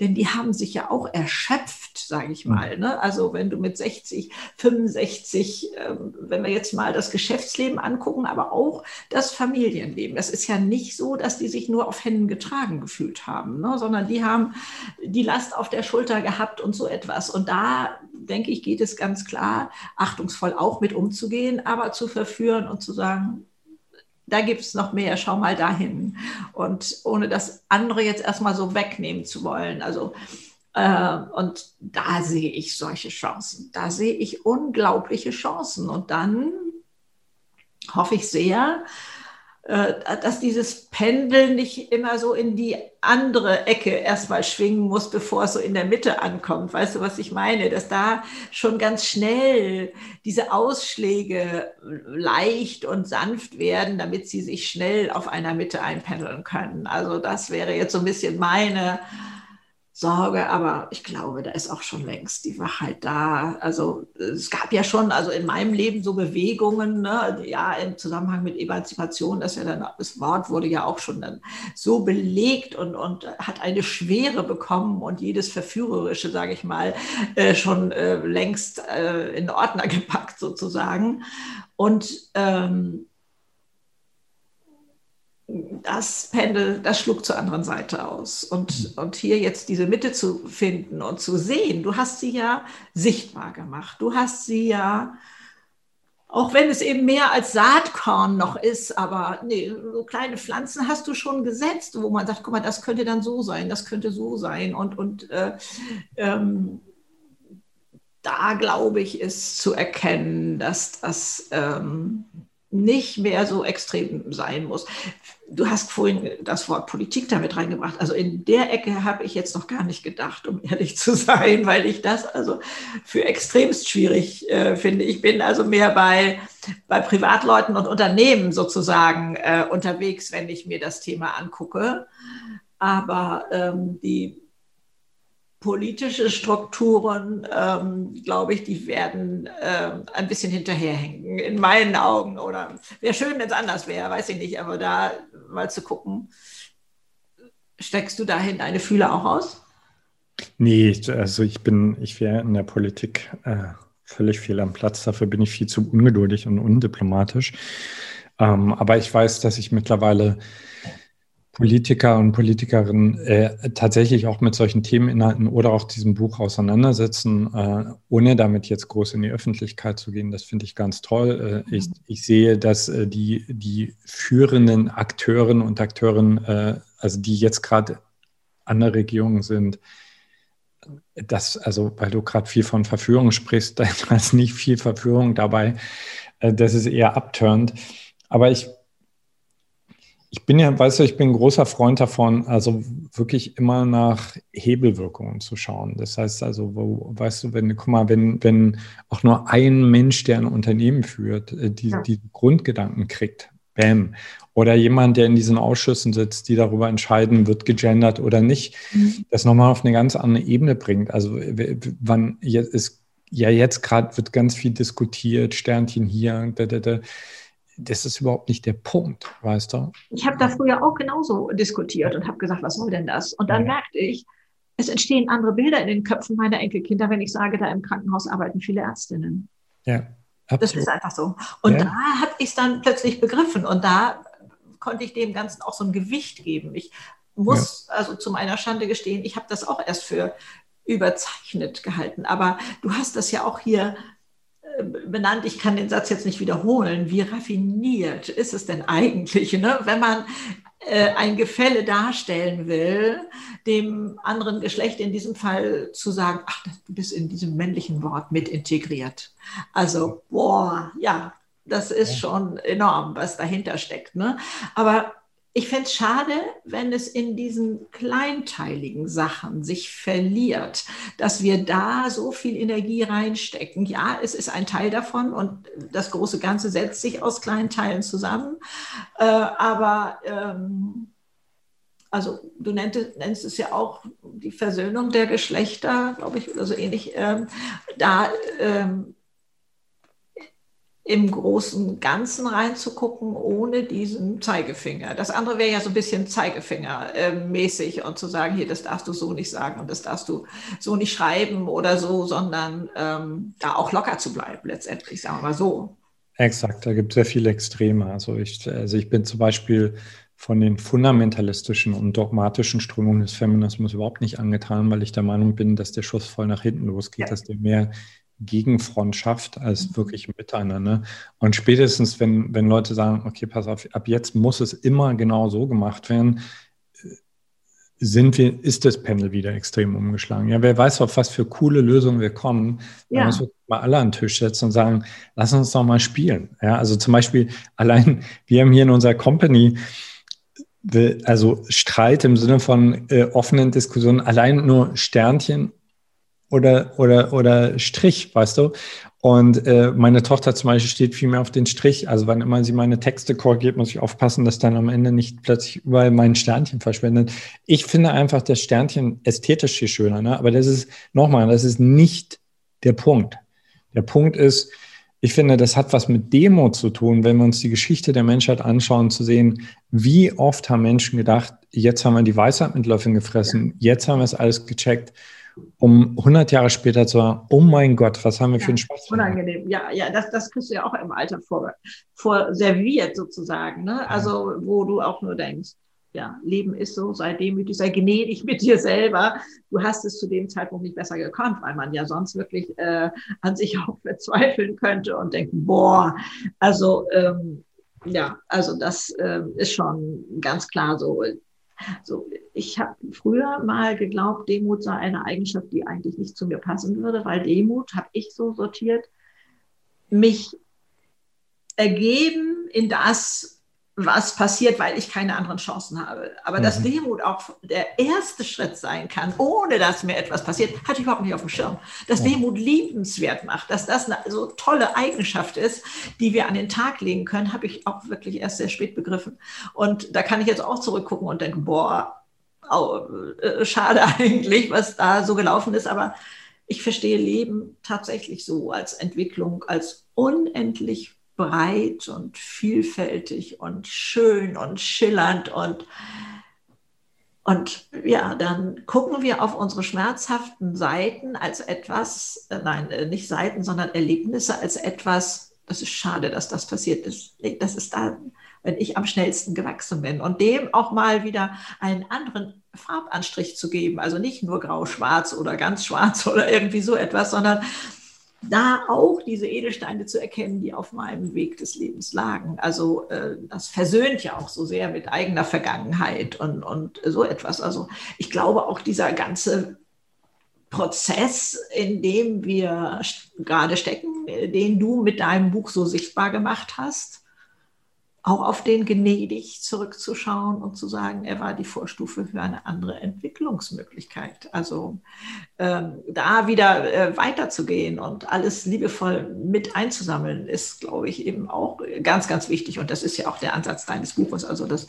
denn die haben sich ja auch erschöpft, sage ich mal. Ne? Also wenn du mit 60, 65, ähm, wenn wir jetzt mal das Geschäftsleben angucken, aber auch das Familienleben. Das ist ja nicht so, dass die sich nur auf Händen getragen gefühlt haben, ne? sondern die haben die Last auf der Schulter gehabt und so etwas. Und da, denke ich, geht es ganz klar, achtungsvoll auch mit umzugehen, aber zu verführen und zu sagen, da gibt es noch mehr, schau mal dahin. Und ohne das andere jetzt erstmal so wegnehmen zu wollen. Also, äh, und da sehe ich solche Chancen. Da sehe ich unglaubliche Chancen. Und dann hoffe ich sehr, dass dieses Pendel nicht immer so in die andere Ecke erstmal schwingen muss, bevor es so in der Mitte ankommt. Weißt du, was ich meine? Dass da schon ganz schnell diese Ausschläge leicht und sanft werden, damit sie sich schnell auf einer Mitte einpendeln können. Also das wäre jetzt so ein bisschen meine Sorge, aber ich glaube, da ist auch schon längst die Wachheit da. Also es gab ja schon, also in meinem Leben so Bewegungen, ne, ja, im Zusammenhang mit Emanzipation, das ja dann, das Wort wurde ja auch schon dann so belegt und, und hat eine Schwere bekommen und jedes Verführerische, sage ich mal, äh, schon äh, längst äh, in Ordner gepackt sozusagen. Und ähm, das Pendel, das schlug zur anderen Seite aus. Und, und hier jetzt diese Mitte zu finden und zu sehen, du hast sie ja sichtbar gemacht. Du hast sie ja, auch wenn es eben mehr als Saatkorn noch ist, aber nee, so kleine Pflanzen hast du schon gesetzt, wo man sagt, guck mal, das könnte dann so sein, das könnte so sein. Und, und äh, ähm, da glaube ich, ist zu erkennen, dass das ähm, nicht mehr so extrem sein muss. Du hast vorhin das Wort Politik damit reingebracht. Also in der Ecke habe ich jetzt noch gar nicht gedacht, um ehrlich zu sein, weil ich das also für extremst schwierig äh, finde. Ich bin also mehr bei, bei Privatleuten und Unternehmen sozusagen äh, unterwegs, wenn ich mir das Thema angucke. Aber ähm, die politische Strukturen, ähm, glaube ich, die werden äh, ein bisschen hinterherhängen, in meinen Augen. Oder wäre schön, wenn es anders wäre, weiß ich nicht, aber da mal zu gucken, steckst du dahin deine Fühler auch aus? Nee, also ich bin, ich wäre in der Politik äh, völlig fehl am Platz. Dafür bin ich viel zu ungeduldig und undiplomatisch. Ähm, aber ich weiß, dass ich mittlerweile Politiker und Politikerinnen äh, tatsächlich auch mit solchen Themeninhalten oder auch diesem Buch auseinandersetzen, äh, ohne damit jetzt groß in die Öffentlichkeit zu gehen. Das finde ich ganz toll. Äh, ich, ich, sehe, dass äh, die, die führenden Akteuren und Akteurinnen, äh, also die jetzt gerade an der Regierung sind, das, also weil du gerade viel von Verführung sprichst, da ist nicht viel Verführung dabei. Äh, das ist eher abturnt. Aber ich ich bin ja, weißt du, ich bin ein großer Freund davon, also wirklich immer nach Hebelwirkungen zu schauen. Das heißt also, wo, weißt du, wenn, guck mal, wenn, wenn auch nur ein Mensch, der ein Unternehmen führt, äh, die, ja. die Grundgedanken kriegt, bam. Oder jemand, der in diesen Ausschüssen sitzt, die darüber entscheiden, wird gegendert oder nicht, mhm. das nochmal auf eine ganz andere Ebene bringt. Also wann jetzt ist ja jetzt gerade wird ganz viel diskutiert, Sternchen hier, da, da, da das ist überhaupt nicht der Punkt, weißt du? Ich habe da früher auch genauso diskutiert und habe gesagt, was soll denn das? Und dann ja. merkte ich, es entstehen andere Bilder in den Köpfen meiner Enkelkinder, wenn ich sage, da im Krankenhaus arbeiten viele Ärztinnen. Ja. Absolut. Das ist einfach so. Und ja. da habe ich es dann plötzlich begriffen und da konnte ich dem Ganzen auch so ein Gewicht geben. Ich muss ja. also zu meiner Schande gestehen, ich habe das auch erst für überzeichnet gehalten. Aber du hast das ja auch hier benannt, ich kann den Satz jetzt nicht wiederholen, wie raffiniert ist es denn eigentlich, ne? wenn man äh, ein Gefälle darstellen will, dem anderen Geschlecht in diesem Fall zu sagen, ach, du bist in diesem männlichen Wort mit integriert. Also, boah, ja, das ist schon enorm, was dahinter steckt. Ne? Aber ich fände es schade, wenn es in diesen kleinteiligen Sachen sich verliert, dass wir da so viel Energie reinstecken. Ja, es ist ein Teil davon und das große Ganze setzt sich aus kleinen Teilen zusammen. Äh, aber ähm, also du nennst, nennst, es ja auch die Versöhnung der Geschlechter, glaube ich, oder so ähnlich. Ähm, da ähm, im großen Ganzen reinzugucken, ohne diesen Zeigefinger. Das andere wäre ja so ein bisschen Zeigefinger-mäßig und zu sagen, hier, das darfst du so nicht sagen und das darfst du so nicht schreiben oder so, sondern ähm, da auch locker zu bleiben, letztendlich, sagen wir mal so. Exakt, da gibt es sehr viele Extreme. Also ich, also ich bin zum Beispiel von den fundamentalistischen und dogmatischen Strömungen des Feminismus überhaupt nicht angetan, weil ich der Meinung bin, dass der Schuss voll nach hinten losgeht, ja. dass der mehr Gegenfreundschaft als mhm. wirklich Miteinander. Und spätestens, wenn, wenn Leute sagen, okay, pass auf, ab jetzt muss es immer genau so gemacht werden, sind wir, ist das Panel wieder extrem umgeschlagen. Ja, wer weiß, auf was für coole Lösungen wir kommen, wenn ja. wir uns mal alle an den Tisch setzen und sagen, lass uns doch mal spielen. Ja, also zum Beispiel allein, wir haben hier in unserer Company, also Streit im Sinne von äh, offenen Diskussionen, allein nur Sternchen oder, oder, oder Strich, weißt du? Und äh, meine Tochter zum Beispiel steht viel mehr auf den Strich. Also wann immer sie meine Texte korrigiert, muss ich aufpassen, dass dann am Ende nicht plötzlich überall mein Sternchen verschwendet. Ich finde einfach das Sternchen ästhetisch viel schöner. Ne? Aber das ist, nochmal, das ist nicht der Punkt. Der Punkt ist, ich finde, das hat was mit Demo zu tun, wenn wir uns die Geschichte der Menschheit anschauen, zu sehen, wie oft haben Menschen gedacht, jetzt haben wir die Weisheit mit Löffeln gefressen, jetzt haben wir es alles gecheckt um 100 Jahre später zu sagen, oh mein Gott, was haben wir ja, für einen Spaß. Unangenehm, ja, ja, das, das kriegst du ja auch im Alter vor, vor serviert sozusagen, ne? also wo du auch nur denkst, ja, Leben ist so, sei demütig, sei gnädig mit dir selber. Du hast es zu dem Zeitpunkt nicht besser gekonnt, weil man ja sonst wirklich äh, an sich auch verzweifeln könnte und denken, boah, also ähm, ja, also das äh, ist schon ganz klar so. So, ich habe früher mal geglaubt, Demut sei eine Eigenschaft, die eigentlich nicht zu mir passen würde, weil Demut habe ich so sortiert, mich ergeben in das, was passiert, weil ich keine anderen Chancen habe. Aber mhm. dass Demut auch der erste Schritt sein kann, ohne dass mir etwas passiert, hatte ich überhaupt nicht auf dem Schirm. Dass. Demut liebenswert macht, dass das eine so tolle Eigenschaft ist, die wir an den Tag legen können, habe ich auch wirklich erst sehr spät begriffen. Und da kann ich jetzt auch zurückgucken und denken, boah, oh, äh, schade eigentlich, was da so gelaufen ist. Aber ich verstehe Leben tatsächlich so als Entwicklung, als unendlich breit und vielfältig und schön und schillernd und und ja, dann gucken wir auf unsere schmerzhaften Seiten als etwas, äh, nein, äh, nicht Seiten, sondern Erlebnisse als etwas, das ist schade, dass das passiert ist. Das ist dann, wenn ich am schnellsten gewachsen bin. Und dem auch mal wieder einen anderen Farbanstrich zu geben. Also nicht nur grau-schwarz oder ganz schwarz oder irgendwie so etwas, sondern da auch diese Edelsteine zu erkennen, die auf meinem Weg des Lebens lagen. Also äh, das versöhnt ja auch so sehr mit eigener Vergangenheit und, und so etwas. Also ich glaube auch dieser ganze Prozess, in dem wir gerade stecken, den du mit deinem Buch so sichtbar gemacht hast, auch auf den gnädig zurückzuschauen und zu sagen, er war die Vorstufe für eine andere Entwicklungsmöglichkeit. Also ähm, da wieder äh, weiterzugehen und alles liebevoll mit einzusammeln, ist, glaube ich, eben auch ganz, ganz wichtig. Und das ist ja auch der Ansatz deines Buches. Also das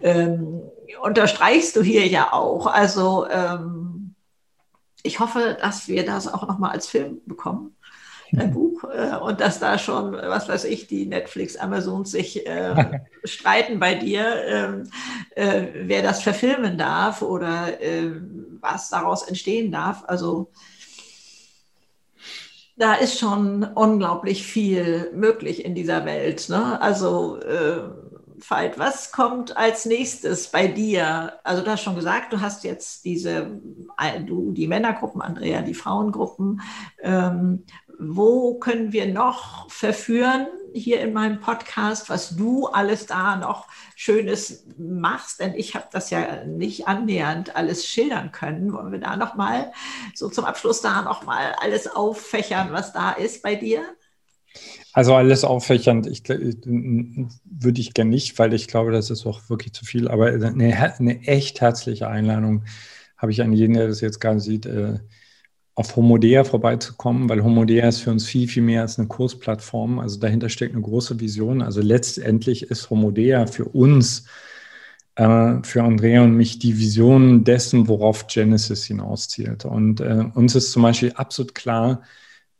ähm, unterstreichst du hier ja auch. Also ähm, ich hoffe, dass wir das auch nochmal als Film bekommen ein Buch äh, und dass da schon, was weiß ich, die Netflix, Amazon sich äh, streiten bei dir, ähm, äh, wer das verfilmen darf oder äh, was daraus entstehen darf. Also da ist schon unglaublich viel möglich in dieser Welt. Ne? Also äh, Veit, was kommt als nächstes bei dir? Also du hast schon gesagt, du hast jetzt diese, du die Männergruppen, Andrea die Frauengruppen. Ähm, wo können wir noch verführen hier in meinem Podcast, was du alles da noch Schönes machst? Denn ich habe das ja nicht annähernd alles schildern können. Wollen wir da noch mal so zum Abschluss da noch mal alles auffächern, was da ist bei dir? Also alles auffächernd, ich, würde ich gerne nicht, weil ich glaube, das ist auch wirklich zu viel. Aber eine, eine echt herzliche Einladung habe ich an jeden, der das jetzt gerade sieht, äh, auf Homodea vorbeizukommen, weil Homodea ist für uns viel, viel mehr als eine Kursplattform. Also dahinter steckt eine große Vision. Also letztendlich ist Homodea für uns, äh, für Andrea und mich, die Vision dessen, worauf Genesis hinauszielt. Und äh, uns ist zum Beispiel absolut klar,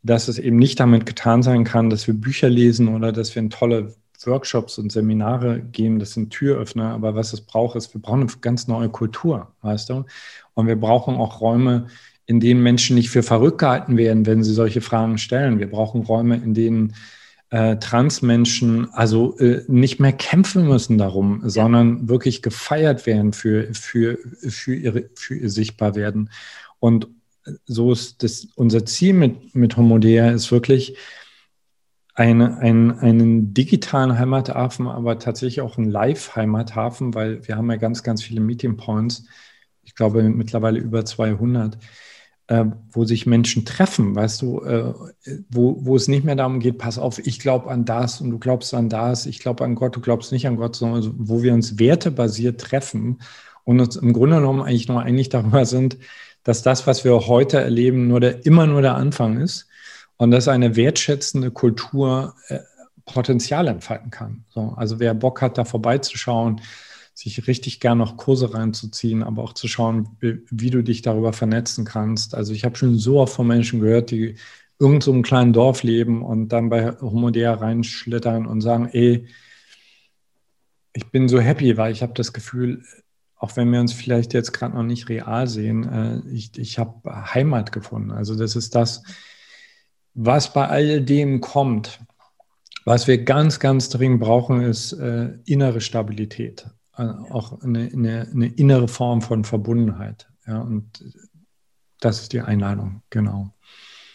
dass es eben nicht damit getan sein kann, dass wir Bücher lesen oder dass wir in tolle Workshops und Seminare gehen, das sind Türöffner, aber was es braucht, ist, wir brauchen eine ganz neue Kultur, weißt du? Und wir brauchen auch Räume, in denen Menschen nicht für verrückt gehalten werden, wenn sie solche Fragen stellen. Wir brauchen Räume, in denen äh, Transmenschen also äh, nicht mehr kämpfen müssen darum, ja. sondern wirklich gefeiert werden für, für, für, ihre, für ihr Sichtbarwerden. Und so ist das, unser Ziel mit, mit Homodea ist wirklich, eine, ein, einen digitalen Heimathafen, aber tatsächlich auch einen Live-Heimathafen, weil wir haben ja ganz, ganz viele Meeting Points. Ich glaube mittlerweile über 200 äh, wo sich Menschen treffen, weißt du, äh, wo, wo es nicht mehr darum geht, pass auf, ich glaube an das und du glaubst an das, ich glaube an Gott, du glaubst nicht an Gott, sondern wo wir uns wertebasiert treffen und uns im Grunde genommen eigentlich nur einig darüber sind, dass das, was wir heute erleben, nur der, immer nur der Anfang ist und dass eine wertschätzende Kultur äh, Potenzial entfalten kann. So, also wer Bock hat, da vorbeizuschauen, sich richtig gern noch Kurse reinzuziehen, aber auch zu schauen, wie, wie du dich darüber vernetzen kannst. Also ich habe schon so oft von Menschen gehört, die irgend so einem kleinen Dorf leben und dann bei Homodea reinschlittern und sagen, ey, ich bin so happy, weil ich habe das Gefühl, auch wenn wir uns vielleicht jetzt gerade noch nicht real sehen, äh, ich, ich habe Heimat gefunden. Also das ist das, was bei all dem kommt. Was wir ganz, ganz dringend brauchen, ist äh, innere Stabilität. Äh, auch eine, eine, eine, innere Form von Verbundenheit. Ja, und das ist die Einladung, genau.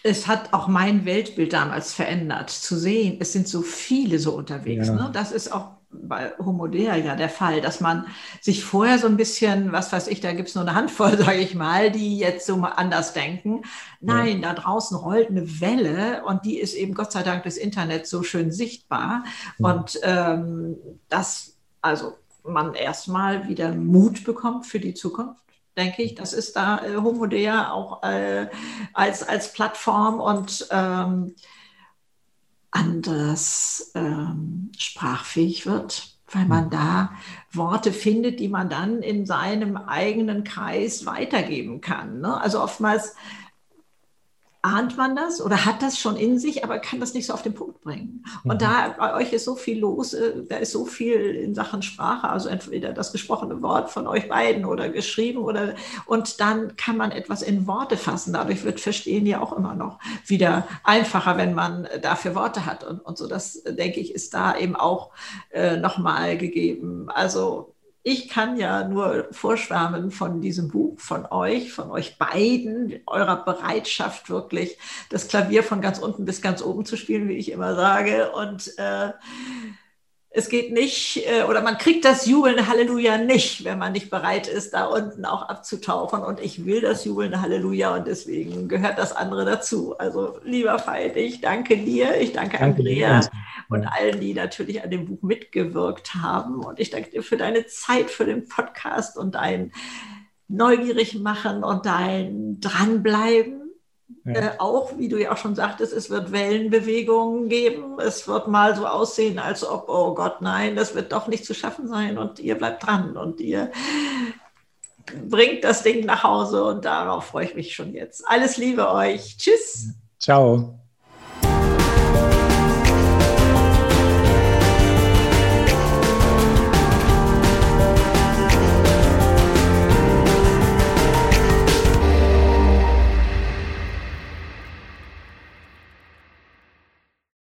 Es hat auch mein Weltbild damals verändert, zu sehen, es sind so viele so unterwegs. Ja. Ne? Das ist auch bei Homodea ja der Fall, dass man sich vorher so ein bisschen, was weiß ich, da gibt es nur eine Handvoll, sage ich mal, die jetzt so mal anders denken. Nein, ja. da draußen rollt eine Welle und die ist eben Gott sei Dank des Internets so schön sichtbar. Ja. Und ähm, das, also man erstmal wieder Mut bekommt für die Zukunft denke ich. Das ist da äh, Homodea auch äh, als, als Plattform und ähm, anders ähm, sprachfähig wird, weil man da Worte findet, die man dann in seinem eigenen Kreis weitergeben kann. Ne? Also oftmals ahnt man das oder hat das schon in sich, aber kann das nicht so auf den Punkt bringen. Und mhm. da bei euch ist so viel los, äh, da ist so viel in Sachen Sprache, also entweder das gesprochene Wort von euch beiden oder geschrieben oder und dann kann man etwas in Worte fassen. Dadurch wird Verstehen ja auch immer noch wieder einfacher, wenn man dafür Worte hat und, und so. Das denke ich ist da eben auch äh, nochmal gegeben. Also ich kann ja nur vorschwärmen von diesem Buch, von euch, von euch beiden, eurer Bereitschaft wirklich, das Klavier von ganz unten bis ganz oben zu spielen, wie ich immer sage. Und äh, es geht nicht, äh, oder man kriegt das jubelnde Halleluja nicht, wenn man nicht bereit ist, da unten auch abzutauchen. Und ich will das jubelnde Halleluja und deswegen gehört das andere dazu. Also lieber Veit, ich danke dir, ich danke, danke Andrea dir. und allen, die natürlich an dem Buch mitgewirkt haben. Und ich danke dir für deine Zeit, für den Podcast und dein neugierig machen und dein dranbleiben ja. Äh, auch, wie du ja auch schon sagtest, es wird Wellenbewegungen geben. Es wird mal so aussehen, als ob, oh Gott, nein, das wird doch nicht zu schaffen sein. Und ihr bleibt dran und ihr bringt das Ding nach Hause. Und darauf freue ich mich schon jetzt. Alles Liebe euch. Tschüss. Ciao.